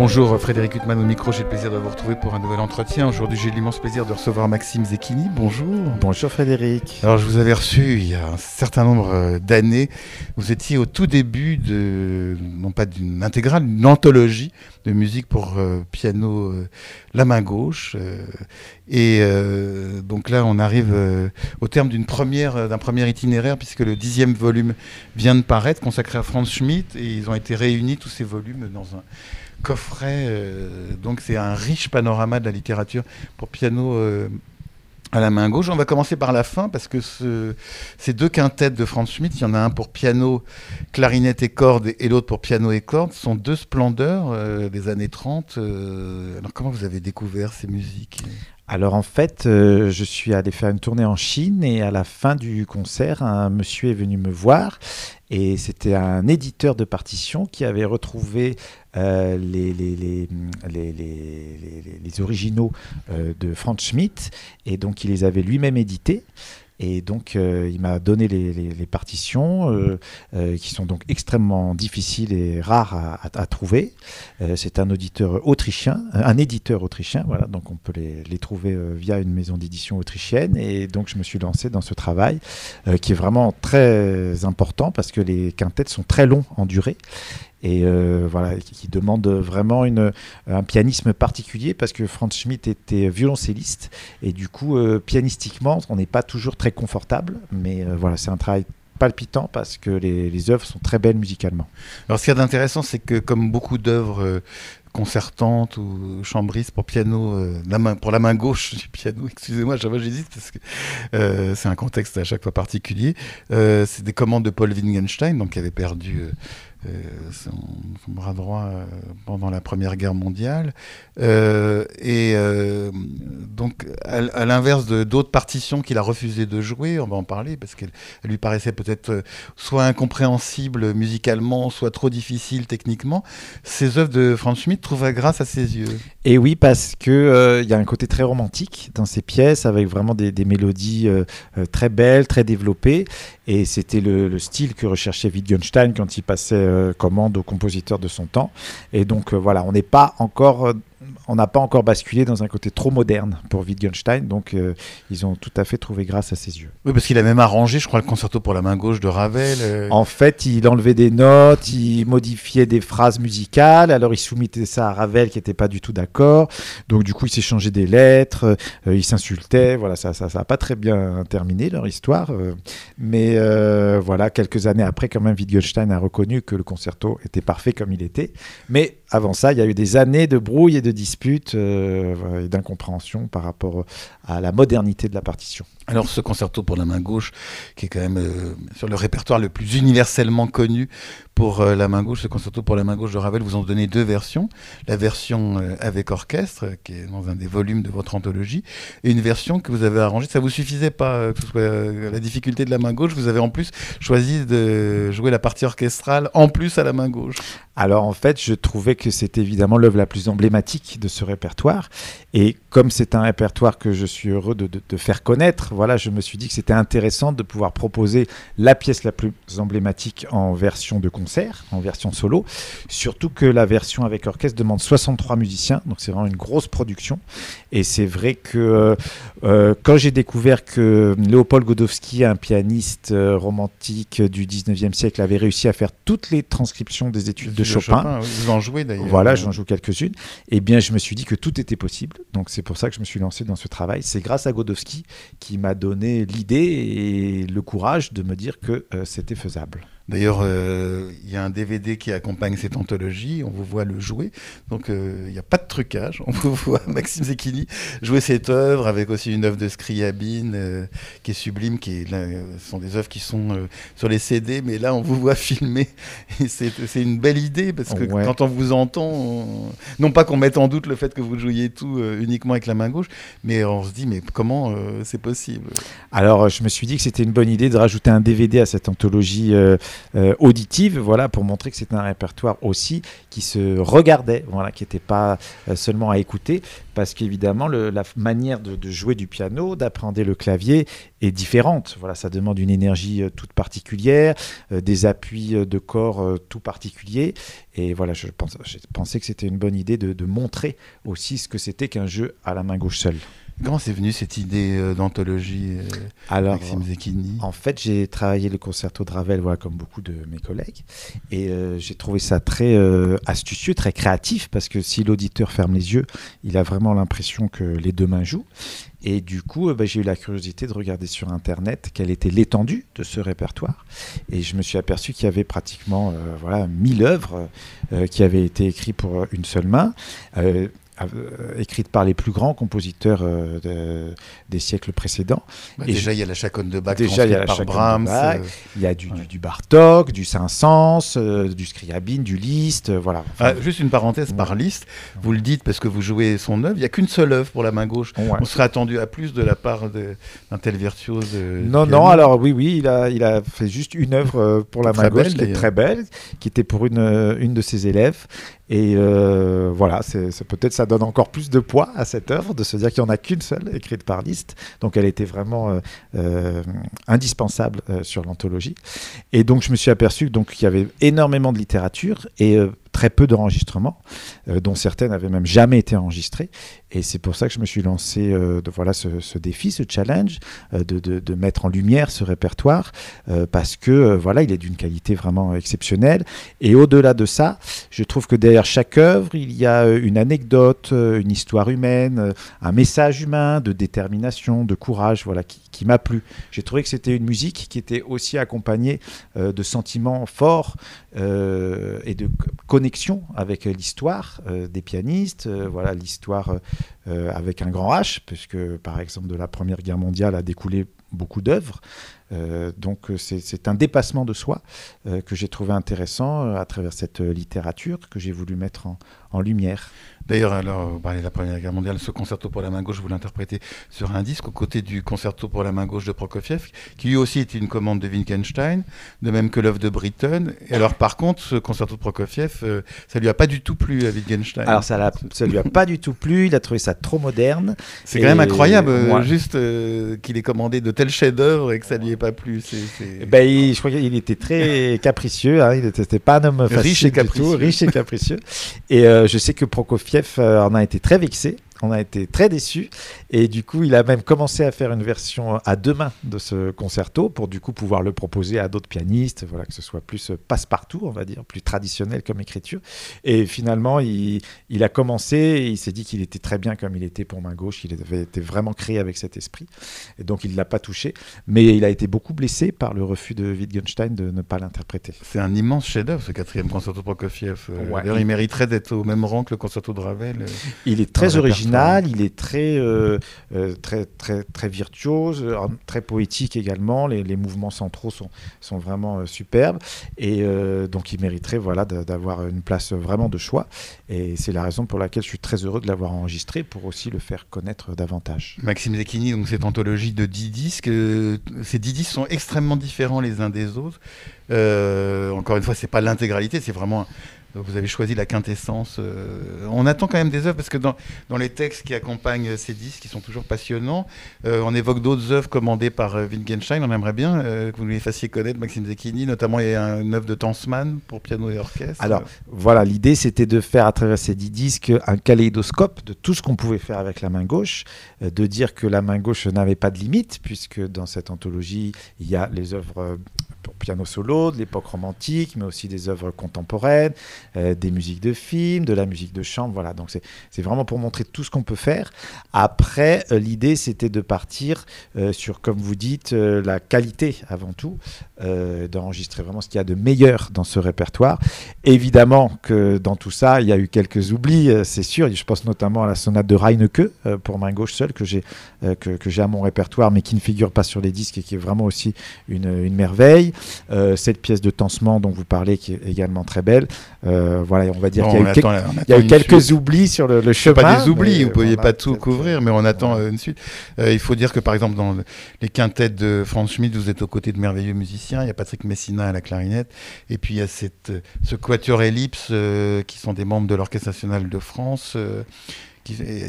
Bonjour Frédéric Huttman au micro, j'ai le plaisir de vous retrouver pour un nouvel entretien. Aujourd'hui j'ai l'immense plaisir de recevoir Maxime Zecchini. Bonjour. Bonjour Frédéric. Alors je vous avais reçu il y a un certain nombre euh, d'années. Vous étiez au tout début de, non pas d'une intégrale, d'une anthologie de musique pour euh, piano euh, La main gauche. et donc là on arrive au terme d'une première, d'un premier itinéraire puisque le dixième volume vient de paraître consacré à Franz Schmidt et ils ont été réunis tous ces volumes dans un coffret. Euh, donc c'est un riche panorama de la littérature pour piano euh, à la main gauche. On va commencer par la fin parce que ces deux quintettes de Franz Schmidt, il y en a un pour piano, clarinette et cordes et l'autre pour piano et cordes, sont deux splendeurs euh, des années 30. alors comment vous avez découvert ces musiques? Alors en fait, je suis allé faire une tournée en Chine et à la fin du concert, un monsieur est venu me voir et c'était un éditeur de partitions qui avait retrouvé euh, les, originaux euh, de Franz Schmidt, et donc il les avait lui-même édités. Et donc, euh, il m'a donné les, partitions, qui sont donc extrêmement difficiles et rares à, trouver. c'est un auditeur autrichien, un éditeur autrichien, voilà, donc on peut les, trouver via une maison d'édition autrichienne. Et donc, je me suis lancé dans ce travail, qui est vraiment très important, parce que les quintettes sont très longs en durée et euh, voilà, qui, demande vraiment une, un pianisme particulier parce que Franz Schmidt était violoncelliste et du coup, euh, pianistiquement, on n'est pas toujours très confortable, mais euh, voilà, c'est un travail palpitant parce que les, œuvres sont très belles musicalement. Alors ce qui est intéressant, c'est que comme beaucoup d'œuvres concertante ou chambriste pour piano, la main, pour la main gauche du piano, excusez-moi, j'hésite parce que c'est un contexte à chaque fois particulier. C'est des commandes de Paul Wittgenstein, donc qui avait perdu son, bras droit pendant la Première Guerre mondiale. et donc, à, l'inverse de d'autres partitions qu'il a refusé de jouer, on va en parler parce qu'elle lui paraissait peut-être soit incompréhensible musicalement, soit trop difficile techniquement, ces œuvres de Franz Schmidt trouve grâce à ses yeux. Et oui, parce que euh, y a un côté très romantique dans ces pièces, avec vraiment des, mélodies euh, euh, très belles, très développées. Et c'était le, style que recherchait Wittgenstein quand il passait commande aux compositeurs de son temps. Et donc voilà, on n'est pas encore on n'a pas encore basculé dans un côté trop moderne pour Wittgenstein, donc euh, ils ont tout à fait trouvé grâce à ses yeux. Oui, parce qu'il a même arrangé, je crois, le concerto pour la main gauche de Ravel. Euh. En fait, il enlevait des notes, il modifiait des phrases musicales, alors il soumettait ça à Ravel qui n'était pas du tout d'accord, donc du coup il s'échangeait des lettres, euh, il s'insultait, voilà, ça ça n'a pas très bien terminé leur histoire, mais voilà, quelques années après, quand même, Wittgenstein a reconnu que le concerto était parfait comme il était, mais avant ça, il y a eu des années de brouille et de disputes euh, et d'incompréhension par rapport à la modernité de la partition. Alors ce concerto pour la main gauche, qui est quand même euh, sur le répertoire le plus universellement connu pour euh, la main gauche, ce concerto pour la main gauche de Ravel, vous en donnez deux versions. La version euh, avec orchestre, qui est dans un des volumes de votre anthologie, et une version que vous avez arrangée. Ça vous suffisait pas, la difficulté de la main gauche, vous avez en plus choisi de jouer la partie orchestrale en plus à la main gauche. Alors en fait, je trouvais que c'était évidemment l'œuvre la plus emblématique de ce répertoire. Et comme c'est un répertoire que je suis heureux de, de faire connaître, voilà, je me suis dit que c'était intéressant de pouvoir proposer la pièce la plus emblématique en version de concert, en version solo. Surtout que la version avec orchestre demande 63 musiciens, donc c'est vraiment une grosse production. Et c'est vrai que euh, euh, quand j'ai découvert que Léopold Godowski, un pianiste euh, romantique du 19e siècle, avait réussi à faire toutes les transcriptions des études de, Chopin, vous en jouez d'ailleurs. Voilà, j'en joue quelques-unes. Et eh bien, je me suis dit que tout était possible. Donc c'est pour ça que je me suis lancé dans ce travail. C'est grâce à Godowski qui m'a donné l'idée et le courage de me dire que euh, c'était faisable. D'ailleurs, euh, il y a un DVD qui accompagne cette anthologie, on vous voit le jouer, donc euh, il n'y a pas de trucage, on vous voit Maxime Zecchini jouer cette œuvre avec aussi une œuvre de Scriabine euh, qui est sublime, qui est, là, ce sont des œuvres qui sont sur les CD, mais là on vous voit filmer, et c'est une belle idée, parce que quand on vous entend, non pas qu'on mette en doute le fait que vous jouiez tout uniquement avec la main gauche, mais on se dit, mais comment c'est possible? Alors je me suis dit que c'était une bonne idée de rajouter un DVD à cette anthologie auditive, voilà, pour montrer que c'est un répertoire aussi qui se regardait, voilà, qui n'était pas seulement à écouter, parce qu'évidemment, la manière de, jouer du piano, d'appréhender le clavier est différente. Voilà, ça demande une énergie toute particulière, des appuis de corps tout particuliers. Et voilà, je, pensais que c'était une bonne idée de montrer aussi ce que c'était qu'un jeu à la main gauche seule. Comment c'est venu cette idée euh, d'anthologie, euh, Alors, Maxime Zecchini En fait, j'ai travaillé le concerto de Ravel, voilà, comme beaucoup de mes collègues, et euh, j'ai trouvé ça très astucieux, très créatif, parce que si l'auditeur ferme les yeux, il a vraiment l'impression que les deux mains jouent. Et du coup, bah, j'ai eu la curiosité de regarder sur Internet quelle était l'étendue de ce répertoire. Et je me suis aperçu qu'il y avait pratiquement voilà, 1000 œuvres qui avaient été écrites pour une seule main. Euh, écrite par les plus grands compositeurs euh, des siècles précédents. Bah, déjà, il y a la chaconne de Bach, déjà, il y a la par Brahms. Euh, il y a du, du, Bartok, du Saint-Saëns, du Scriabine, du Liszt, voilà. Ah, juste une parenthèse par Liszt, vous le dites parce que vous jouez son œuvre, il n'y a qu'une seule œuvre pour la main gauche. On serait attendu à plus de la part d'un tel virtuose. non, non, alors oui, oui, il a, il a fait juste une œuvre pour la main gauche, qui est très belle, qui était pour une, une de ses élèves. Et euh, voilà, c'est peut-être ça donne encore plus de poids à cette œuvre de se dire qu'il n'y en a qu'une seule écrite par Liszt. Donc elle était vraiment euh, euh, indispensable sur l'anthologie. Et donc je me suis aperçu qu'il y avait énormément de littérature et très peu d'enregistrements, euh, dont certaines n'avaient même jamais été enregistrées. Et c'est pour ça que je me suis lancé euh, voilà, ce, défi, ce challenge, euh, de, mettre en lumière ce répertoire, parce que voilà, il est d'une qualité vraiment exceptionnelle. Et au-delà de ça, je trouve que derrière chaque œuvre, il y a une anecdote, une histoire humaine, un message humain de détermination, de courage, voilà, qui, qui m'a plu. J'ai trouvé que c'était une musique qui était aussi accompagnée de sentiments forts et de connexion avec l'histoire euh, des pianistes, euh, voilà l'histoire euh, avec un grand H, puisque par exemple de la Première Guerre mondiale a découlé beaucoup d'œuvres. donc c'est un dépassement de soi que j'ai trouvé intéressant à travers cette littérature que j'ai voulu mettre en lumière. D'ailleurs, alors, vous parlez de la Première Guerre mondiale, ce concerto pour la main gauche, vous l'interprétez sur un disque, aux côtés du concerto pour la main gauche de Prokofiev, qui lui aussi était une commande de Wittgenstein, de même que l'œuvre de Britten. Et alors, par contre, ce concerto de Prokofiev, euh, ça lui a pas du tout plu à Wittgenstein. Alors, ça, ça lui a pas du tout plu, il a trouvé ça trop moderne. C'est quand même incroyable, euh, juste euh, qu'il ait commandé de tels chefs-d'œuvre et que ça lui ait pas plu. Ben, je crois qu'il était très capricieux, hein, il n'était pas un homme facile riche et capricieux. riche et capricieux. Et je sais que Prokofiev en a été très vexé on a été très déçus. Et du coup, il a même commencé à faire une version à deux mains de ce concerto pour du coup pouvoir le proposer à d'autres pianistes, voilà, que ce soit plus passe-partout, on va dire, plus traditionnel comme écriture. Et finalement, il, a commencé et il s'est dit qu'il était très bien comme il était pour main gauche, il avait été vraiment créé avec cet esprit. Et donc, il ne l'a pas touché. Mais il a été beaucoup blessé par le refus de Wittgenstein de ne pas l'interpréter. C'est un immense chef-d'œuvre, ce quatrième concerto Prokofiev. Euh, il mériterait d'être au même rang que le concerto de Ravel. Euh, il est très original il est très, euh, euh, très, très, très virtuose, euh, très poétique également. Les, mouvements centraux sont, sont vraiment superbes. Et donc, il mériterait voilà, d'avoir une place vraiment de choix. Et c'est la raison pour laquelle je suis très heureux de l'avoir enregistré pour aussi le faire connaître davantage. Maxime Zecchini, donc cette anthologie de 10 disques, ces 10 disques sont extrêmement différents les uns des autres. encore une fois, c'est pas l'intégralité, c'est vraiment vous avez choisi la quintessence. Euh, on attend quand même des œuvres parce que dans, les textes qui accompagnent ces disques, qui sont toujours passionnants, euh, on évoque d'autres œuvres commandées par euh, Wittgenstein. On aimerait bien que vous les fassiez connaître, Maxime Zecchini. Notamment, il y a une œuvre de Tansman pour piano et orchestre. Alors voilà, l'idée c'était de faire à travers ces dix disques un kaléidoscope de tout ce qu'on pouvait faire avec la main gauche, de dire que la main gauche n'avait pas de limite, puisque dans cette anthologie, il y a les œuvres piano solo de l'époque romantique, mais aussi des œuvres contemporaines, euh, des musiques de films, de la musique de chambre. Voilà, donc c'est vraiment pour montrer tout ce qu'on peut faire. Après, euh, l'idée, c'était de partir euh, sur, comme vous dites, la qualité avant tout, d'enregistrer vraiment ce qu'il y a de meilleur dans ce répertoire. Évidemment que dans tout ça, il y a eu quelques oublis, c'est sûr. Je pense notamment à la sonate de Reinecke pour main gauche seule que j'ai que, que à mon répertoire, mais qui ne figure pas sur les disques et qui est vraiment aussi une, une merveille. Cette pièce de Tancement dont vous parlez, qui est également très belle. voilà, on va dire Bon, qu'il y a eu, attend- y a quelques suite. oublis sur le, le chemin. pas des oublis, vous ne pouviez pas tout couvrir, mais on attend euh, une suite. Euh, il faut dire que par exemple dans le- les quintettes de Franz Schmidt, vous êtes aux côtés de merveilleux musiciens. Il y a Patrick Messina à la clarinette, et puis il y a cette, euh, ce quatuor Ellipse euh, qui sont des membres de l'Orchestre national de France.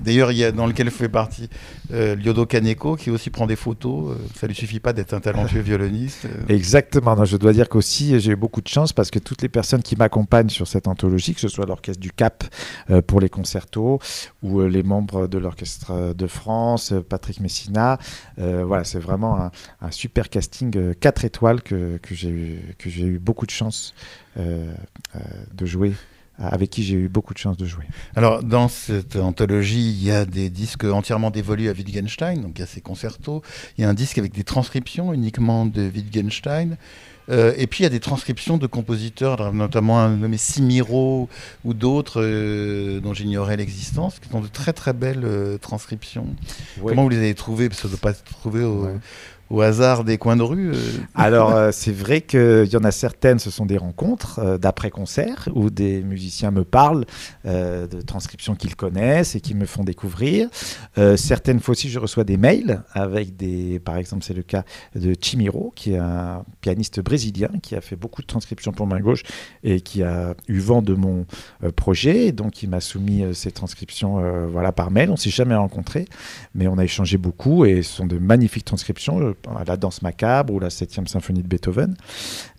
D'ailleurs, il y a dans lequel fait partie euh, Lyodo Kaneko qui aussi prend des photos. Euh, ça lui suffit pas d'être un talentueux violoniste. euh. Exactement. Non, je dois dire qu'aussi j'ai eu beaucoup de chance parce que toutes les personnes qui m'accompagnent sur cette anthologie, que ce soit l'orchestre du Cap euh, pour les concertos ou euh, les membres de l'orchestre de France, Patrick Messina, voilà, c'est vraiment un, un super casting 4 étoiles que, que j'ai eu, que j'ai eu beaucoup de chance de jouer, avec qui j'ai eu beaucoup de chance de jouer. Alors, dans cette anthologie, il y a des disques entièrement dévolus à Wittgenstein, donc il y a ses concertos. Il y a un disque avec des transcriptions uniquement de Wittgenstein. Euh, et puis il y a des transcriptions de compositeurs, notamment un nommé Simiro ou d'autres euh, dont j'ignorais l'existence, qui sont de très très belles euh, transcriptions. Comment vous les avez trouvées? Parce que ça ne doit pas se trouver au, Ouais. Au hasard des coins de rue. euh? Alors, euh, c'est vrai qu'il y en a certaines, ce sont des rencontres euh, d'après-concert où des musiciens me parlent de transcriptions qu'ils connaissent et qui me font découvrir. Certaines fois aussi, je reçois des mails avec des. Par exemple, c'est le cas de Chimiro, qui est un pianiste brésilien qui a fait beaucoup de transcriptions pour main gauche et qui a eu vent de mon projet. Et donc, il m'a soumis ces transcriptions voilà, par mail. On s'est jamais rencontrés, mais on a échangé beaucoup et ce sont de magnifiques transcriptions. À la danse macabre ou la 7e symphonie de Beethoven.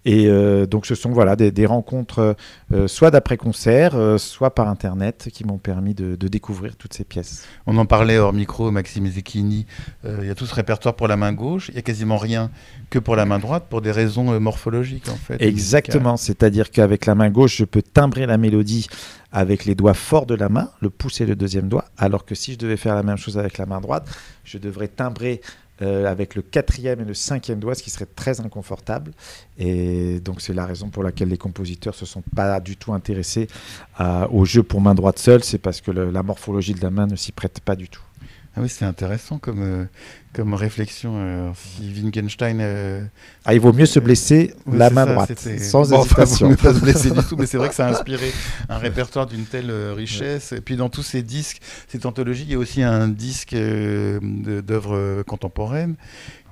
Et euh, donc ce sont voilà, des, des rencontres euh, soit d'après-concert, euh, soit par Internet qui m'ont permis de, de découvrir toutes ces pièces. On en parlait hors micro, Maxime Zecchini. Il y a tout ce répertoire pour la main gauche. Il y a quasiment rien que pour la main droite, pour des raisons morphologiques en fait. Exactement, c'est-à-dire qu'avec la main gauche, je peux timbrer la mélodie avec les doigts forts de la main, le pouce et le deuxième doigt, alors que si je devais faire la même chose avec la main droite, je devrais timbrer euh, avec le quatrième et le cinquième doigt, ce qui serait très inconfortable. Et donc c'est la raison pour laquelle les compositeurs se sont pas du tout intéressés au jeu pour main droite seule, c'est parce que la morphologie de la main ne s'y prête pas du tout. Ah oui, c'est intéressant comme, euh, comme réflexion. Alors, si Wittgenstein. euh, Ah, il vaut mieux se blesser la main ça, droite, sans Bon, enfin, hésitation. ne pas se blesser du tout, mais c'est vrai que ça a inspiré un répertoire d'une telle euh, richesse. Et puis dans tous ces disques, cette anthologie, il y a aussi un disque euh, d'œuvres euh, contemporaines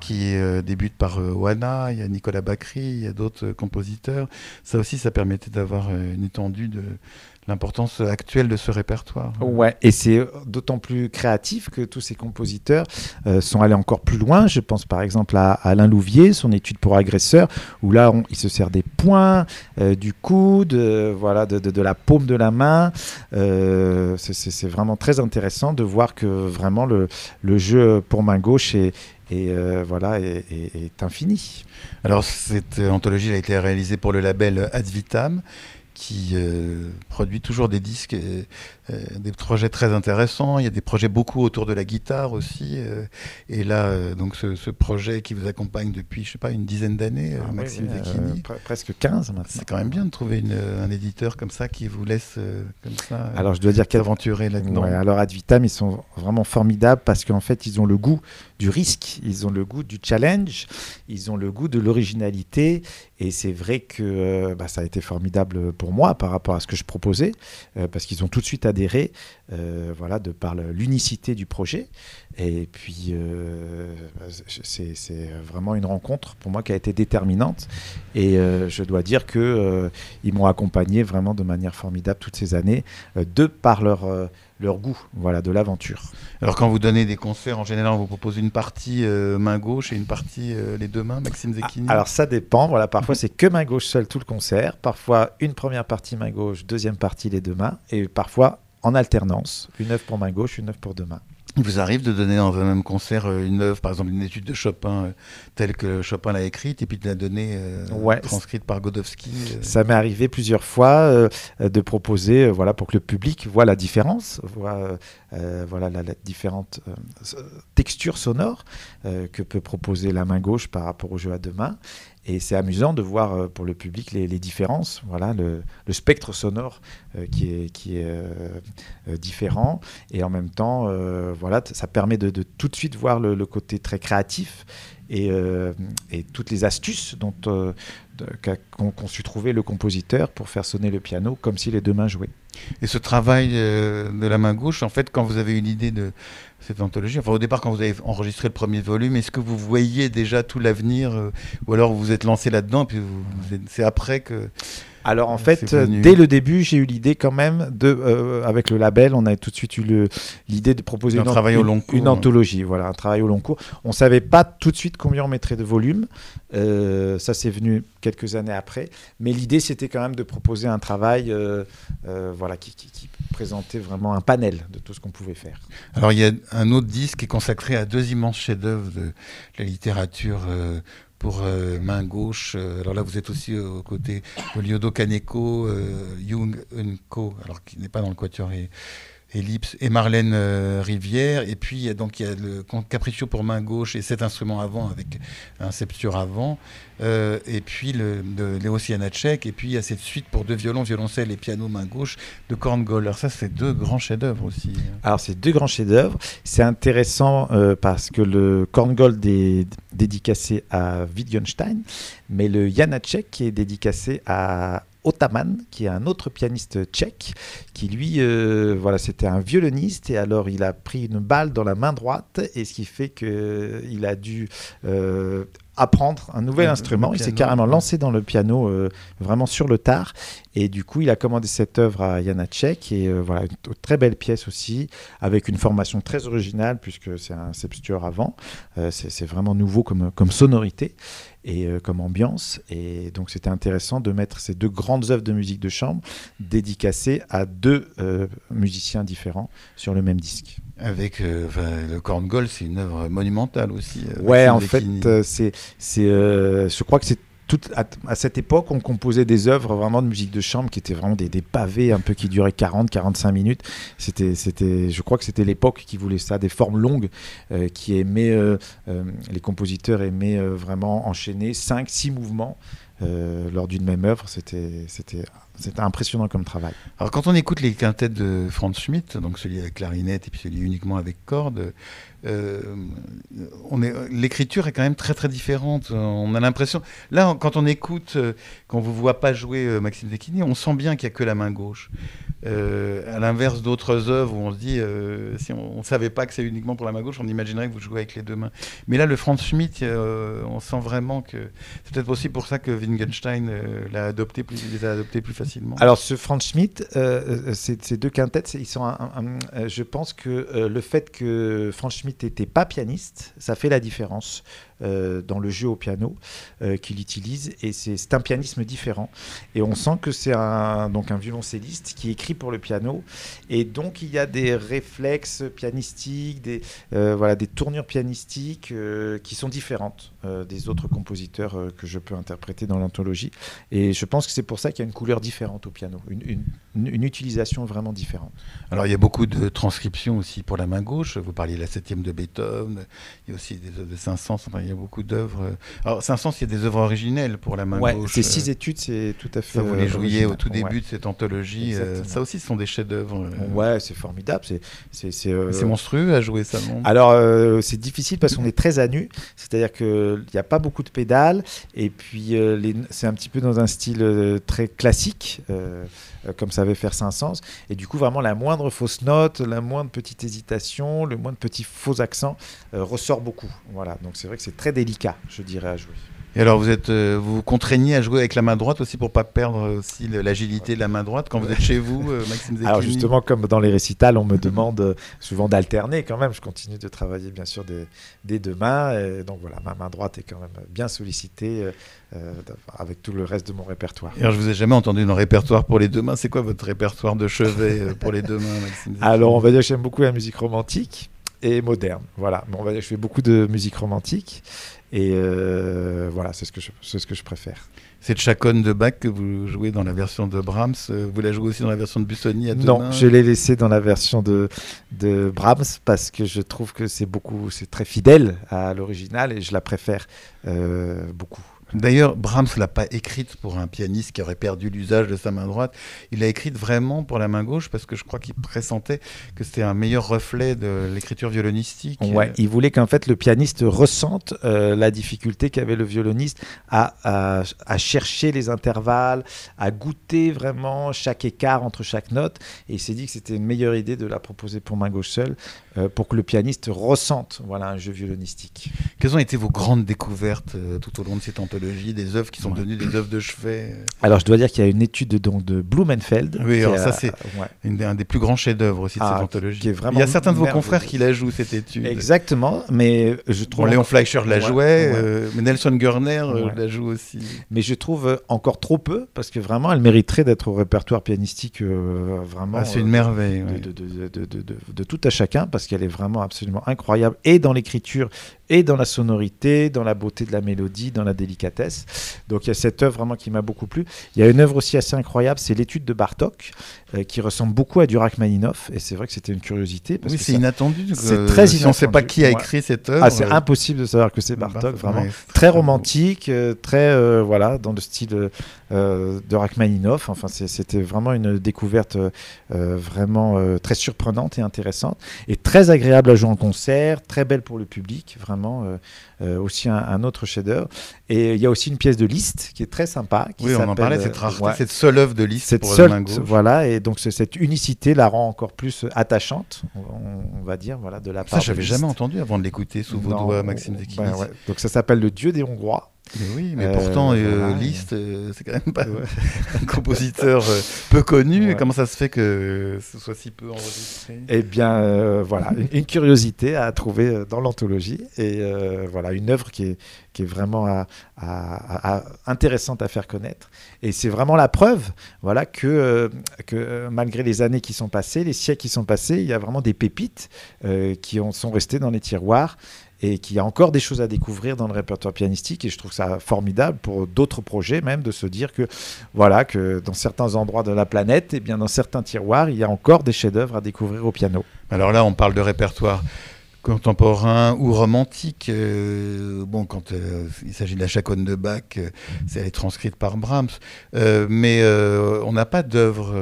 qui euh, débute par euh, Oana, il y a Nicolas Bacri, il y a d'autres euh, compositeurs. Ça aussi, ça permettait d'avoir euh, une étendue de l'importance actuelle de ce répertoire. Ouais, et c'est d'autant plus créatif que tous ces compositeurs euh, sont allés encore plus loin. Je pense par exemple à, à Alain Louvier, son étude pour agresseur, où là on- il se sert des poings, euh, du coude, euh, voilà, de, de- de la paume de la main. C'est- vraiment très intéressant de voir que vraiment le, le jeu pour main gauche est, euh, voilà, est, est- est infini. Alors cette anthologie a été réalisée pour le label Ad Vitam qui euh, produit toujours des disques, euh, euh, des projets très intéressants. Il y a des projets beaucoup autour de la guitare aussi. euh, et là, donc ce, ce projet qui vous accompagne depuis, je sais pas, une dizaine d'années, Ah, Maxime oui, oui, Zecchini. pre- presque 15 maintenant. C'est quand même bien de trouver une- un éditeur comme ça qui vous laisse comme ça Alors je dois dire qu'à s'aventurer là-dedans. Ouais, alors Ad Vitam, ils sont vraiment formidables parce qu'en fait, ils ont le goût du risque, ils ont le goût du challenge, ils ont le goût de l'originalité. Et c'est vrai que bah, ça a été formidable pour moi par rapport à ce que je proposais, euh, parce qu'ils ont tout de suite adhéré, euh, voilà, de par l'unicité du projet. Et puis, euh, c'est vraiment une rencontre pour moi qui a été déterminante. Et je dois dire que ils m'ont accompagné vraiment de manière formidable toutes ces années, de par leur leur goût, voilà, de l'aventure. Alors quand vous donnez des concerts, en général, on vous propose une partie euh, main gauche et une partie euh, les deux mains, Maxime Zecchini. Ah, Alors ça dépend. Voilà, parfois c'est que main gauche seule tout le concert, parfois une première partie main gauche, deuxième partie les deux mains, et parfois en alternance, une œuvre pour main gauche, une œuvre pour deux mains. Il vous arrive de donner dans un même concert euh, une œuvre, par exemple une étude de Chopin euh, telle que Chopin l'a écrite, et puis de la donner euh, Ouais. transcrite par Godowski. euh. Ça m'est arrivé plusieurs fois de proposer, voilà, pour que le public voit la différence, voit voilà la, la différente texture sonore que peut proposer la main gauche par rapport au jeu à deux mains. Et c'est amusant de voir euh, pour le public les, différences, voilà, le, spectre sonore euh, qui est, euh, différent. Et en même temps, voilà, ça permet de, tout de suite voir le, côté très créatif et, toutes les astuces dont qu'ont qu'ont su trouver le compositeur pour faire sonner le piano comme si les deux mains jouaient. Et ce travail euh, de la main gauche, en fait, quand vous avez eu l'idée de cette anthologie, enfin au départ quand vous avez enregistré le premier volume, est-ce que vous voyez déjà tout l'avenir euh, ou alors vous vous êtes lancé là-dedans et puis c'est après que... Alors en fait, dès le début, j'ai eu l'idée quand même de, euh, avec le label, on a tout de suite eu l'idée de proposer Un une, travail au long cours, une hein. anthologie, voilà, un travail au long cours. On savait pas tout de suite combien on mettrait de volumes, Euh, ça c'est venu quelques années après, mais l'idée c'était quand même de proposer un travail, euh, voilà, qui, qui- qui présentait vraiment un panel de tout ce qu'on pouvait faire. Alors il y a un autre disque qui est consacré à deux immenses chefs-d'œuvre de la littérature pour euh, main gauche. Euh, alors là vous êtes aussi aux côtés de Lyodo Kaneko, euh, Jung Eun-ko, alors qui n'est pas dans le quatuor et Ellipse et Marlène euh, Rivière. Et puis donc il y a le Capriccio pour main gauche et sept instruments avant avec un septure avant. Euh, et puis le de Léo Janacek et puis il y a cette suite pour deux violons violoncelle et piano main gauche de Korngold alors ça c'est deux grands chefs-d'œuvre aussi Alors, c'est deux grands chefs-d'œuvre. C'est intéressant euh, parce que le Korngold est dédicacé à Wittgenstein, mais le Janacek est dédicacé à Otaman, qui est un autre pianiste tchèque, qui lui, euh, voilà, c'était un violoniste, et alors il a pris une balle dans la main droite, et ce qui fait qu'il a dû euh, apprendre un nouvel Le- instrument. le Il s'est carrément lancé dans le piano euh, vraiment sur le tard, et du coup, il a commandé cette œuvre à Janacek, et euh, voilà, une très belle pièce aussi, avec une formation très originale, puisque c'est un septuor avant. Euh, c'est vraiment nouveau comme, comme sonorité et comme ambiance. Et donc, c'était intéressant de mettre ces deux grandes œuvres de musique de chambre dédicacées à deux musiciens différents sur le même disque. Avec euh, enfin, le Korngold, c'est une œuvre monumentale aussi. euh, Ouais, en fait, euh, c'est, c'est, euh, je crois que c'est tout, à, à cette époque, on composait des œuvres vraiment de musique de chambre qui étaient vraiment des, des pavés un peu qui duraient 40-45 minutes. C'était, c'était, je crois que c'était l'époque qui voulait ça, des formes longues, euh, qui aimaient, euh, euh, les compositeurs aimaient vraiment enchaîner 5-6 mouvements lors d'une même œuvre. C'était, c'était, c'était impressionnant comme travail. Alors quand on écoute les quintettes de Franz Schmidt, donc celui avec clarinette et puis celui uniquement avec cordes, euh, on est, l'écriture est quand même très très différente. On a l'impression, là quand on écoute, euh, quand vous voit pas jouer euh, Maxime Zecchini, on sent bien qu'il y a que la main gauche. À l'inverse d'autres œuvres où on se dit, si on, ne savait pas que c'est uniquement pour la main gauche, on imaginerait que vous jouez avec les deux mains. Mais là, le Franz Schmidt, euh, on sent vraiment que c'est peut-être aussi pour ça que Wittgenstein l'a adopté plus, les a adoptés plus facilement. Alors, ce Franz euh, ces, deux quintettes, ils sont je pense que le fait que Franz Schmidt n'était pas pianiste, ça fait la différence euh, dans le jeu au piano euh, qu'il utilise. Et c'est un pianisme différent. Et on sent que c'est un, donc un violoncelliste qui écrit pour le piano. Et donc, il y a des réflexes pianistiques, des, euh, voilà, des tournures pianistiques qui sont différentes des autres compositeurs que je peux interpréter dans l'anthologie. Et je pense que c'est pour ça qu'il y a une couleur différente au piano, une utilisation vraiment différente. Alors il y a beaucoup de transcriptions aussi pour la main gauche. Vous parliez de la septième de Beethoven. Il y a aussi des œuvres de Saint-Saëns. Enfin, il y a beaucoup d'œuvres. Alors Saint-Saëns, il y a des œuvres originelles pour la main Ouais, gauche. ces Euh, six études, c'est tout à fait. Ça, vous euh, les jouiez au tout début Ouais. de cette anthologie. euh, Exactement. ça aussi, ce sont des chefs-d'œuvre. euh, Ouais, c'est formidable. C'est, c'est, c'est, euh, C'est monstrueux à jouer ça, non? Alors, euh, c'est difficile parce qu'on est très à nu, c'est-à-dire qu'il n'y a pas beaucoup de pédales, et puis euh, les- c'est un petit peu dans un style euh, très classique, euh, euh, comme savait faire Saint-Saëns, et du coup, vraiment, la moindre fausse note, la moindre petite hésitation, le moindre petit faux accent euh, ressort beaucoup. Voilà, donc c'est vrai que c'est très délicat, je dirais, à jouer. Et alors, vous êtes, euh, vous vous contraignez à jouer avec la main droite aussi pour pas perdre aussi l'agilité de la main droite quand vous êtes chez vous, euh, Maxime Zecchini Alors justement, comme dans les récitals, on me demande euh, souvent d'alterner quand même. Je continue de travailler bien sûr des, des deux mains. Et donc voilà, ma main droite est quand même bien sollicitée euh, avec tout le reste de mon répertoire. Alors, je vous ai jamais entendu dans le répertoire pour les deux mains. C'est quoi votre répertoire de chevet pour les deux mains, Maxime Zecchini Alors on va dire que j'aime beaucoup la musique romantique et moderne. Voilà, mais on va dire que je fais beaucoup de musique romantique. Et euh, voilà, c'est ce, que je- c'est ce que je préfère. Cette chaconne de Bach que vous jouez dans la version de Brahms, euh, vous la jouez aussi dans la version de Busoni à deux Non, mains je l'ai laissé dans la version de, de Brahms parce que je trouve que c'est beaucoup, c'est très fidèle à l'original et je la préfère euh, beaucoup. D'ailleurs, Brahms l'a pas écrite pour un pianiste qui aurait perdu l'usage de sa main droite. Il l'a écrite vraiment pour la main gauche parce que je crois qu'il pressentait que c'était un meilleur reflet de l'écriture violonistique. Ouais, il voulait qu'en fait le pianiste ressente euh, la difficulté qu'avait le violoniste à, à, à, chercher les intervalles, à goûter vraiment chaque écart entre chaque note. Et il s'est dit que c'était une meilleure idée de la proposer pour main gauche seule euh, pour que le pianiste ressente voilà, un jeu violonistique. Quelles ont été vos grandes découvertes euh, tout au long de cette des œuvres qui sont devenues des œuvres de chevet euh Alors je dois dire qu'il y a une étude donc, de Blumenfeld. Oui, alors ça c'est ouais. un des plus grands chefs-d'œuvre aussi de ah, cette anthologie. Il y a certains de vos confrères qui la jouent cette étude. Exactement, mais je trouve. Bon, Léon Fleischer la jouait, euh, mais Nelson Gurner la joue aussi. Mais je trouve encore trop peu parce que vraiment elle mériterait d'être au répertoire pianistique vraiment. Ah, c'est une merveille. De, de, de, de, tout à chacun parce qu'elle est vraiment absolument incroyable et dans l'écriture et dans la sonorité, dans la beauté de la mélodie, dans la délicatesse. Donc il y a cette œuvre vraiment qui m'a beaucoup plu. Il y a une œuvre aussi assez incroyable, c'est l'étude de Bartok, euh, qui ressemble beaucoup à du Rachmaninoff. Et c'est vrai que c'était une curiosité. Parce oui, c'est inattendu. C'est très inattendu. on ne sait pas qui a écrit cette œuvre. Ah, c'est impossible de savoir que c'est Bartok, vraiment. Ouais, très romantique, euh, très euh, voilà, dans le style euh, de Rachmaninoff. Enfin, c'était vraiment une découverte euh, vraiment euh, très surprenante et intéressante. Et très agréable à jouer en concert, très belle pour le public, vraiment aussi un, un autre chef-d'œuvre. Et il y a aussi une pièce de Liszt qui est très sympa. Qui oui, on en parlait, cette rareté, ouais. cette seule œuvre de Liszt cette pour seule, la. Voilà, et donc cette unicité la rend encore plus attachante, on, on va dire, voilà, de la part. Ça, j'avais jamais entendu avant de l'écouter sous vos doigts, Maxime Zekini. Ouais, ouais. Donc ça s'appelle Le Dieu des Hongrois. Mais oui, mais pourtant, euh, voilà. Liszt, euh, c'est quand même pas un compositeur euh, peu connu. Ouais. Comment ça se fait que ce soit si peu enregistré? Eh bien, euh, voilà, une, curiosité à trouver dans l'anthologie et voilà, une œuvre qui est, qui est vraiment à, à, à, intéressante à faire connaître. Et c'est vraiment la preuve voilà, que, que malgré les années qui sont passées, les siècles qui sont passés, il y a vraiment des pépites qui ont, sont restées dans les tiroirs et qu'il y a encore des choses à découvrir dans le répertoire pianistique et je trouve ça formidable pour d'autres projets même de se dire que voilà que dans certains endroits de la planète et eh bien dans certains tiroirs il y a encore des chefs-d'œuvre à découvrir au piano. Alors là on parle de répertoire contemporain ou romantique. Euh, bon, quand euh, il s'agit de la chaconne de Bach, euh, elle est transcrite par Brahms. Euh, mais on n'a pas d'œuvre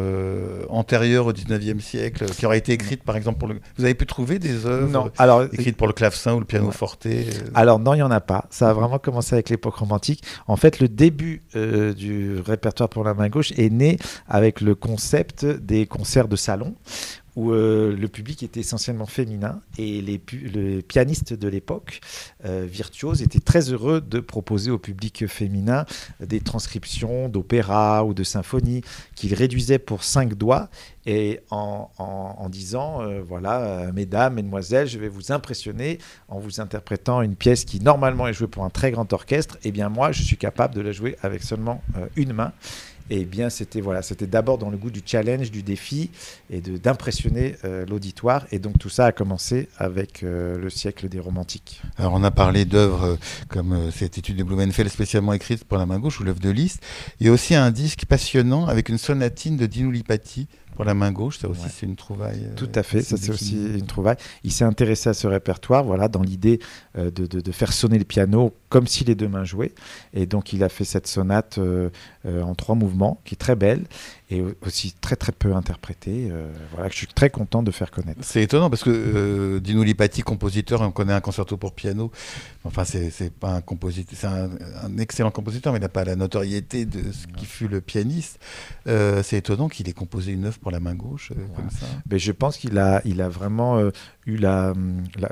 antérieure au 19e siècle qui aurait été écrite, par exemple, pour le... Vous avez pu trouver des œuvres non, alors, écrites pour le clavecin ou le piano ouais. forte Alors non, il n'y en a pas. Ça a vraiment commencé avec l'époque romantique. En fait, le début du répertoire pour la main gauche est né avec le concept des concerts de salon où euh, le public était essentiellement féminin et les, les pianistes de l'époque, euh, virtuoses, étaient très heureux de proposer au public féminin des transcriptions d'opéra ou de symphonies qu'ils réduisaient pour cinq doigts et en, en, en disant euh, voilà, euh, mesdames, mesdemoiselles, je vais vous impressionner en vous interprétant une pièce qui normalement est jouée pour un très grand orchestre, et eh bien moi je suis capable de la jouer avec seulement une main. Et eh bien, c'était voilà, c'était d'abord dans le goût du challenge, du défi et d'impressionner euh, l'auditoire. Et donc tout ça a commencé avec euh, le siècle des romantiques. Alors on a parlé d'œuvres euh, comme cette étude de Blumenfeld spécialement écrite pour la main gauche ou l'œuvre de Liszt. Il y a aussi un disque passionnant avec une sonatine de Dino Lipati pour la main gauche, ça aussi ouais. c'est une trouvaille. Euh, Tout à fait, ça c'est aussi une trouvaille. Il s'est intéressé à ce répertoire, voilà, dans l'idée euh, de, de, de, faire sonner le piano comme si les deux mains jouaient. Et donc il a fait cette sonate euh, en trois mouvements, qui est très belle et aussi très très peu interprétée. voilà, je suis très content de faire connaître. C'est étonnant parce que euh, Dino Lipati, compositeur, on connaît un concerto pour piano. Enfin, c'est pas un compositeur, c'est un, un, excellent compositeur, mais il n'a pas la notoriété de ce qui fut le pianiste. c'est étonnant qu'il ait composé une œuvre pour la main gauche euh, ouais. comme ça. Mais je pense qu'il a, il a vraiment euh, eu la,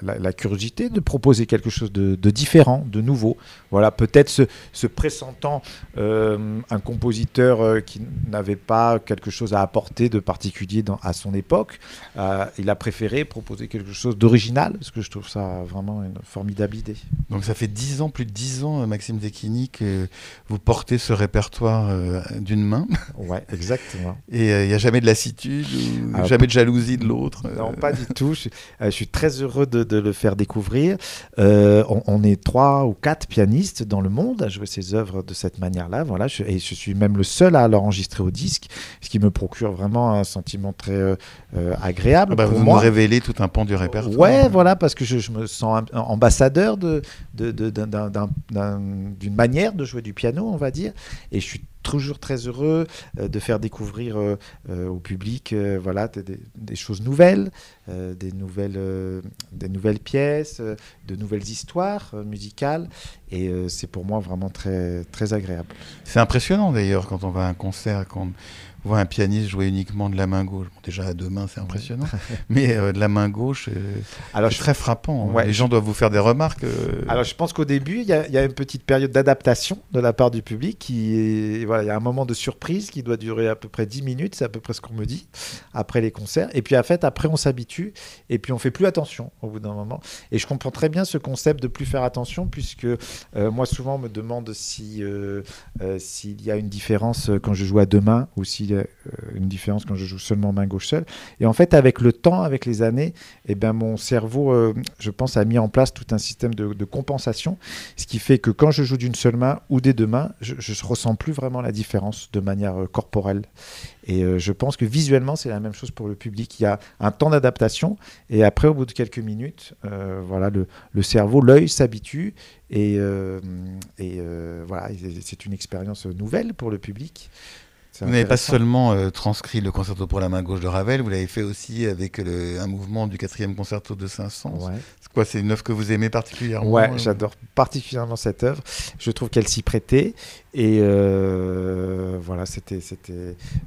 la, curiosité de proposer quelque chose de, de différent, de nouveau. Voilà, peut-être se, se, pressentant euh, un compositeur euh, qui n'avait pas quelque chose à apporter de particulier dans, à son époque. Euh, il a préféré proposer quelque chose d'original, parce que je trouve ça vraiment une formidable idée. Donc ça fait dix ans, plus de dix ans, Maxime Zekini, que vous portez ce répertoire d'une main. Ouais, exactement. Et il n'y a jamais de lassitude, ou ah, jamais de jalousie de l'autre. Non, pas du tout. Je, je suis très heureux de, de le faire découvrir. On, on, est trois ou quatre pianistes dans le monde à jouer ses œuvres de cette manière-là. Voilà, je, et je suis même le seul à l'enregistrer au disque, ce qui me procure vraiment un sentiment très agréable. Ah bah, pour vous moi. nous révélez tout un pan du répertoire. Ouais, voilà, parce que je, je me sens ambassadeur de, de, d'une manière de jouer du piano, on va dire. Et je suis toujours très heureux euh, de faire découvrir euh, euh, au public voilà, des, choses nouvelles, des, nouvelles des nouvelles pièces, de nouvelles histoires musicales. Et c'est pour moi vraiment très, très agréable. C'est impressionnant d'ailleurs quand on va à un concert, quand voit un pianiste jouer uniquement de la main gauche. Bon, déjà à deux mains, c'est impressionnant, mais euh, de la main gauche, euh, alors c'est très frappant. Ouais, Les gens doivent vous faire des remarques. Euh... Alors je pense qu'au début, il y, y, a une petite période d'adaptation de la part du public. Qui est, voilà, il y a un moment de surprise qui doit durer à peu près 10 minutes, c'est à peu près ce qu'on me dit après les concerts. Et puis en fait, après, on s'habitue et puis on fait plus attention au bout d'un moment. Et je comprends très bien ce concept de plus faire attention, puisque moi souvent on me demande si s'il y a une différence quand je joue à deux mains ou s'il a une différence quand je joue seulement main gauche seule. Et en fait, avec le temps, avec les années, eh ben, mon cerveau, euh, je pense, a mis en place tout un système de, compensation, ce qui fait que quand je joue d'une seule main ou des deux mains, je ne ressens plus vraiment la différence de manière euh, corporelle. Et euh, je pense que visuellement, c'est la même chose pour le public. Il y a un temps d'adaptation et après, au bout de quelques minutes, euh, voilà, le, cerveau, l'œil s'habitue et, euh, et voilà, c'est une expérience nouvelle pour le public. Vous n'avez pas seulement euh, transcrit le concerto pour la main gauche de Ravel, vous l'avez fait aussi avec le, un mouvement du quatrième concerto de Saint-Saëns. Ouais. C'est quoi C'est une œuvre que vous aimez particulièrement Ouais, euh... j'adore particulièrement cette œuvre. Je trouve qu'elle s'y prêtait. Et euh, voilà, c'était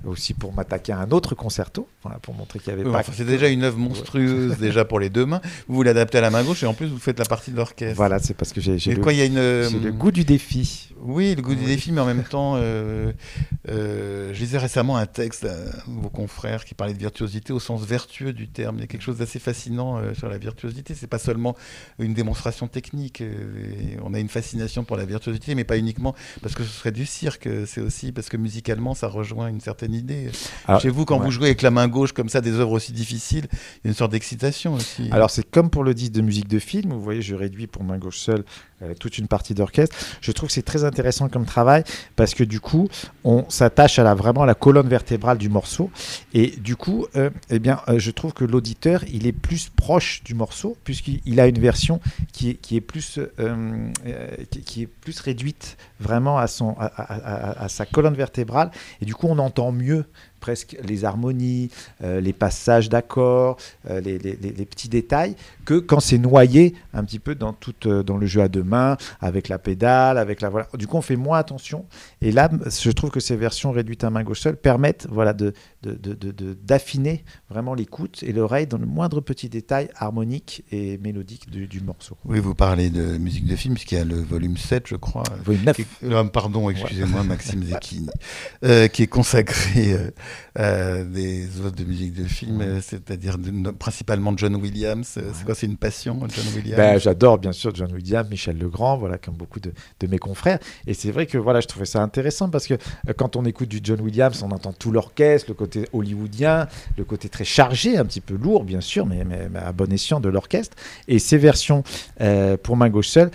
aussi pour m'attaquer à un autre concerto, voilà, pour montrer qu'il y avait oui, pas. Enfin, c'est déjà une œuvre monstrueuse ouais. déjà pour les deux mains. Vous l'adaptez à la main gauche et en plus vous faites la partie de l'orchestre. Voilà, c'est parce que j'ai le, quoi, y a une, euh, le goût du défi. Oui, le goût oui. du défi, mais en même temps, euh, je lisais récemment un texte à vos confrères qui parlait de virtuosité au sens vertueux du terme. Il y a quelque chose d'assez fascinant euh, sur la virtuosité. C'est pas seulement une démonstration technique. Euh, on a une fascination pour la virtuosité, mais pas uniquement parce que ce serait du cirque. C'est aussi parce que musicalement, ça rejoint une certaine idée. Alors, Chez vous, quand ouais. vous jouez avec la main gauche comme ça des œuvres aussi difficiles, il y a une sorte d'excitation aussi. Alors c'est comme pour le disque de musique de film. Vous voyez, je réduis pour main gauche seule euh, toute une partie d'orchestre. Je trouve que c'est très intéressant comme travail parce que du coup, on s'attache à la vraiment à la colonne vertébrale du morceau et du coup, euh, eh bien, euh, je trouve que l'auditeur il est plus proche du morceau puisqu'il a une version qui est, qui est plus euh, qui, qui, est plus réduite vraiment à son à, sa colonne vertébrale. Et du coup on entend mieux presque les harmonies, euh, les passages d'accords, euh, les, les, les, petits détails, que quand c'est noyé un petit peu dans, tout, euh, dans le jeu à deux mains, avec la pédale, avec la voilà. Du coup, on fait moins attention. Et là, je trouve que ces versions réduites à main gauche seule permettent voilà, de, d'affiner de, de, vraiment l'écoute et l'oreille dans le moindre petit détail harmonique et mélodique du, du, morceau. Oui, vous parlez de musique de film, puisqu'il y a le volume 7, je crois. Volume 9. Qui est, pardon, excusez-moi. Maxime Zecchini, qui est consacré euh, des œuvres de musique de film, c'est-à-dire principalement John Williams. Ouais. C'est quoi, c'est une passion, John Williams? Ben, J'adore bien sûr John Williams, Michel Legrand, voilà, comme beaucoup de, de mes confrères. Et c'est vrai que voilà, je trouvais ça intéressant parce que euh, quand on écoute du John Williams, on entend tout l'orchestre, le côté hollywoodien, le côté très chargé, un petit peu lourd, bien sûr, mais, mais, mais à bon escient de l'orchestre. Et ces versions euh, pour main gauche seule,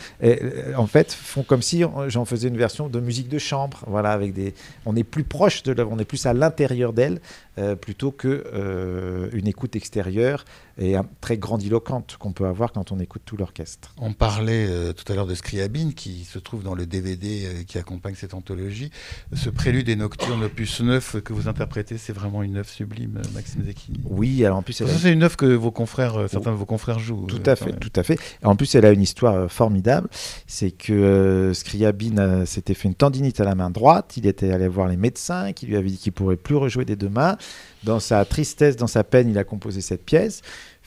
en fait, font comme si j'en faisais une version de musique de chambre. Voilà, avec des, on est plus proche de l'œuvre, on est plus à l'intérieur d'elle euh, plutôt que euh, écoute extérieure et très grandiloquente qu'on peut avoir quand on écoute tout l'orchestre. On parlait euh, tout à l'heure de Scriabine qui se trouve dans le DVD euh, qui accompagne cette anthologie. Ce prélude et nocturne opus 9 que vous interprétez, c'est vraiment une œuvre sublime, euh, Maxime Zecchini. Oui, alors en plus c'est une œuvre que vos confrères, euh, certains de vos confrères jouent. Tout à fait, tout à fait. En plus, elle a une histoire formidable. C'est que euh, Scriabine s'était fait une tendinite à la main droite. Il était allé voir les médecins qui lui avaient dit qu'il pourrait plus rejouer des deux mains. Dans sa tristesse, dans sa peine, il a composé cette pièce.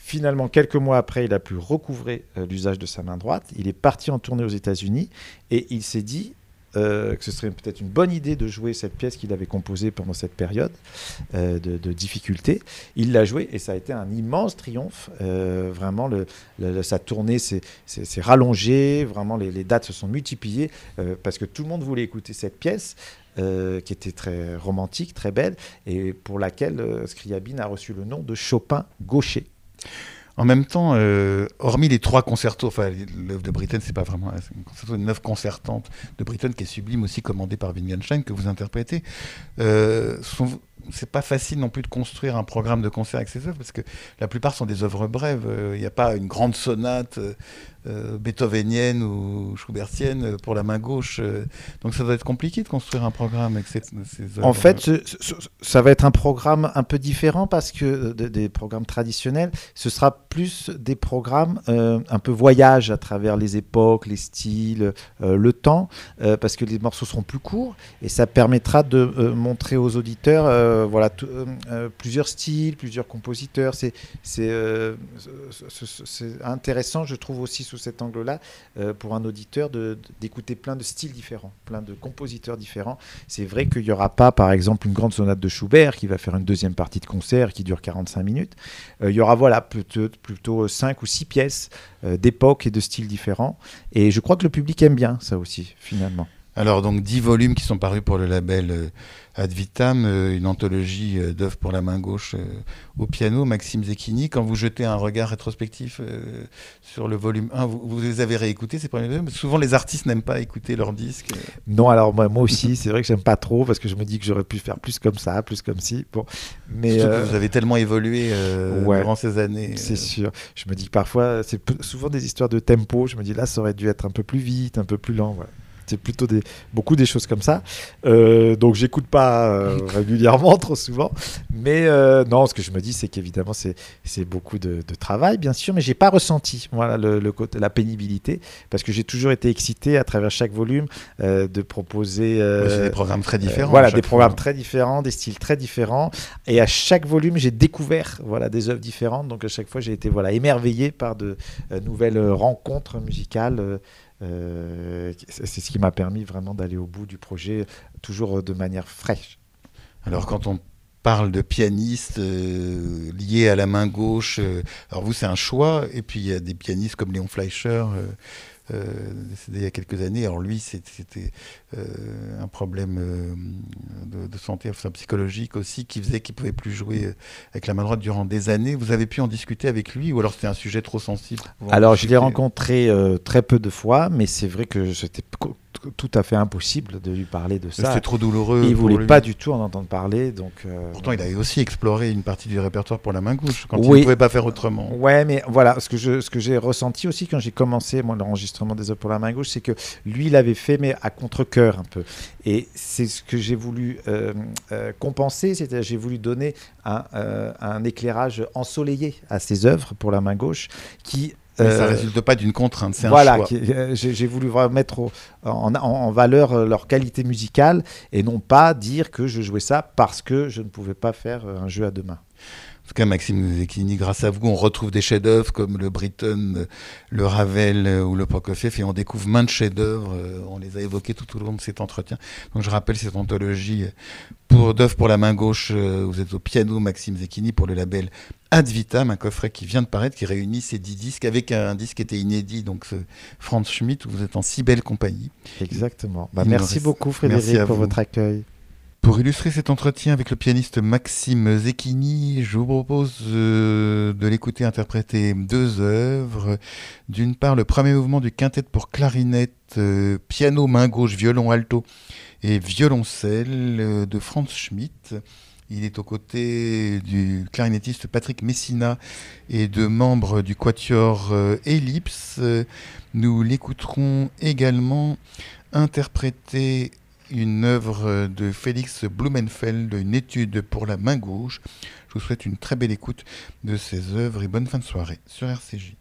Finalement, quelques mois après, il a pu recouvrer euh, l'usage de sa main droite. Il est parti en tournée aux États-Unis et il s'est dit euh, que ce serait peut-être une bonne idée de jouer cette pièce qu'il avait composée pendant cette période euh, de, difficulté. Il l'a jouée et ça a été un immense triomphe. Vraiment, sa tournée s'est rallongée, vraiment les, dates se sont multipliées parce que tout le monde voulait écouter cette pièce. Euh, qui était très romantique, très belle, et pour laquelle euh, Scriabine a reçu le nom de Chopin gaucher. En même temps, euh, hormis les trois concertos, enfin l'œuvre de Britten, c'est pas vraiment un concerto, une œuvre concertante de Britten qui est sublime aussi, commandée par Wittgenstein que vous interprétez. Euh, c'est pas facile non plus de construire un programme de concert avec ces œuvres parce que la plupart sont des œuvres brèves. Il n'y a pas une grande sonate euh, euh, beethovenienne ou schubertienne pour la main gauche. donc ça doit être compliqué de construire un programme avec ces, œuvres. En fait, ça va être un programme un peu différent parce que des programmes traditionnels, ce sera plus des programmes un peu voyage à travers les époques, les styles, le temps, parce que les morceaux seront plus courts et ça permettra de montrer aux auditeurs euh, voilà, euh, euh, plusieurs styles, plusieurs compositeurs. C'est intéressant, je trouve aussi cet angle-là, pour un auditeur d'écouter plein de styles différents, plein de compositeurs différents. C'est vrai qu'il n'y aura pas, par exemple, une grande sonate de Schubert qui va faire une deuxième partie de concert qui dure 45 minutes. il y aura voilà, plutôt, plutôt 5 ou 6 pièces d'époque et de styles différents. Et je crois que le public aime bien ça aussi, finalement. Alors, donc, 10 volumes qui sont parus pour le label Ad Vitam, euh, une anthologie euh, d'œuvres pour la main gauche euh, au piano, Maxime Zecchini. Quand vous jetez un regard rétrospectif sur le volume 1, vous, les avez réécoutés ces premiers volumes? Souvent, les artistes n'aiment pas écouter leurs disques. Non, alors moi, moi aussi, c'est vrai que j'aime pas trop parce que je me dis que j'aurais pu faire plus comme ça, plus comme ci. Bon, mais vous avez tellement évolué durant ces années. C'est sûr. Je me dis que parfois, c'est souvent des histoires de tempo. Je me dis là, ça aurait dû être un peu plus vite, un peu plus lent. Voilà. C'est plutôt des, beaucoup des choses comme ça. Euh, donc j'écoute pas euh, régulièrement, trop souvent. Mais euh, non, ce que je me dis, c'est qu'évidemment, c'est beaucoup de, travail, bien sûr, mais j'ai pas ressenti voilà, le, le, la pénibilité, parce que j'ai toujours été excité à travers chaque volume de proposer... des programmes très différents. voilà, des programmes très différents, des styles très différents. Et à chaque volume, j'ai découvert voilà, des œuvres différentes. Donc à chaque fois, j'ai été voilà, émerveillé par de nouvelles rencontres musicales. Euh, c'est ce qui m'a permis vraiment d'aller au bout du projet, toujours de manière fraîche. Alors quand on parle de pianistes euh, liés à la main gauche, euh, alors vous c'est un choix, et puis il y a des pianistes comme Léon Fleischer euh, décédé il y a quelques années. Alors lui, c'était euh, un problème euh, de, santé enfin, psychologique aussi qui faisait qu'il ne pouvait plus jouer avec la main droite durant des années. Vous avez pu en discuter avec lui ou alors c'était un sujet trop sensible Alors je l'ai rencontré très peu de fois, mais c'est vrai que c'était tout à fait impossible de lui parler de ça. C'était trop douloureux. il voulait pas du tout en entendre parler. Donc, euh, Pourtant, il avait aussi exploré une partie du répertoire pour la main gauche, quand il ne pouvait pas faire autrement. Ouais, mais voilà, ce que, j'ai ressenti aussi quand j'ai commencé l'enregistrement des œuvres pour la main gauche, c'est que lui, il avait fait, mais à contre-coeur un peu. Et c'est ce que j'ai voulu euh, euh, compenser, c'est-à-dire j'ai voulu donner un, un éclairage ensoleillé à ses œuvres pour la main gauche qui mais ça ne euh, résulte pas d'une contrainte, c'est voilà, un choix. Euh, j'ai voulu mettre en, en, valeur euh, leur qualité musicale et non pas dire que je jouais ça parce que je ne pouvais pas faire un jeu à deux mains. En tout cas, Maxime Zecchini, grâce à vous, on retrouve des chefs-d'œuvre comme le Britten, le Ravel ou le Prokofiev et on découvre maintes chefs-d'œuvre. On les a évoqués tout au long de cet entretien. Donc, je rappelle cette anthologie pour d'œuvres pour la main gauche. Vous êtes au piano, Maxime Zecchini, pour le label Ad Vitam, un coffret qui vient de paraître, qui réunit ces dix disques avec un disque qui était inédit, donc ce Franz Schmitt, où vous êtes en si belle compagnie. Exactement. Bah, merci beaucoup Frédéric pour votre accueil. Pour illustrer cet entretien avec le pianiste Maxime Zecchini, je vous propose euh, de l'écouter interpréter deux œuvres. D'une part, le premier mouvement du quintet pour clarinette, euh, piano, main gauche, violon alto et violoncelle euh, de Franz Schmitt. Il est aux côtés du clarinettiste Patrick Messina et de membres du quatuor Ellipse. Nous l'écouterons également interpréter une œuvre de Félix Blumenfeld, une étude pour la main gauche. Je vous souhaite une très belle écoute de ces œuvres et bonne fin de soirée sur RCJ.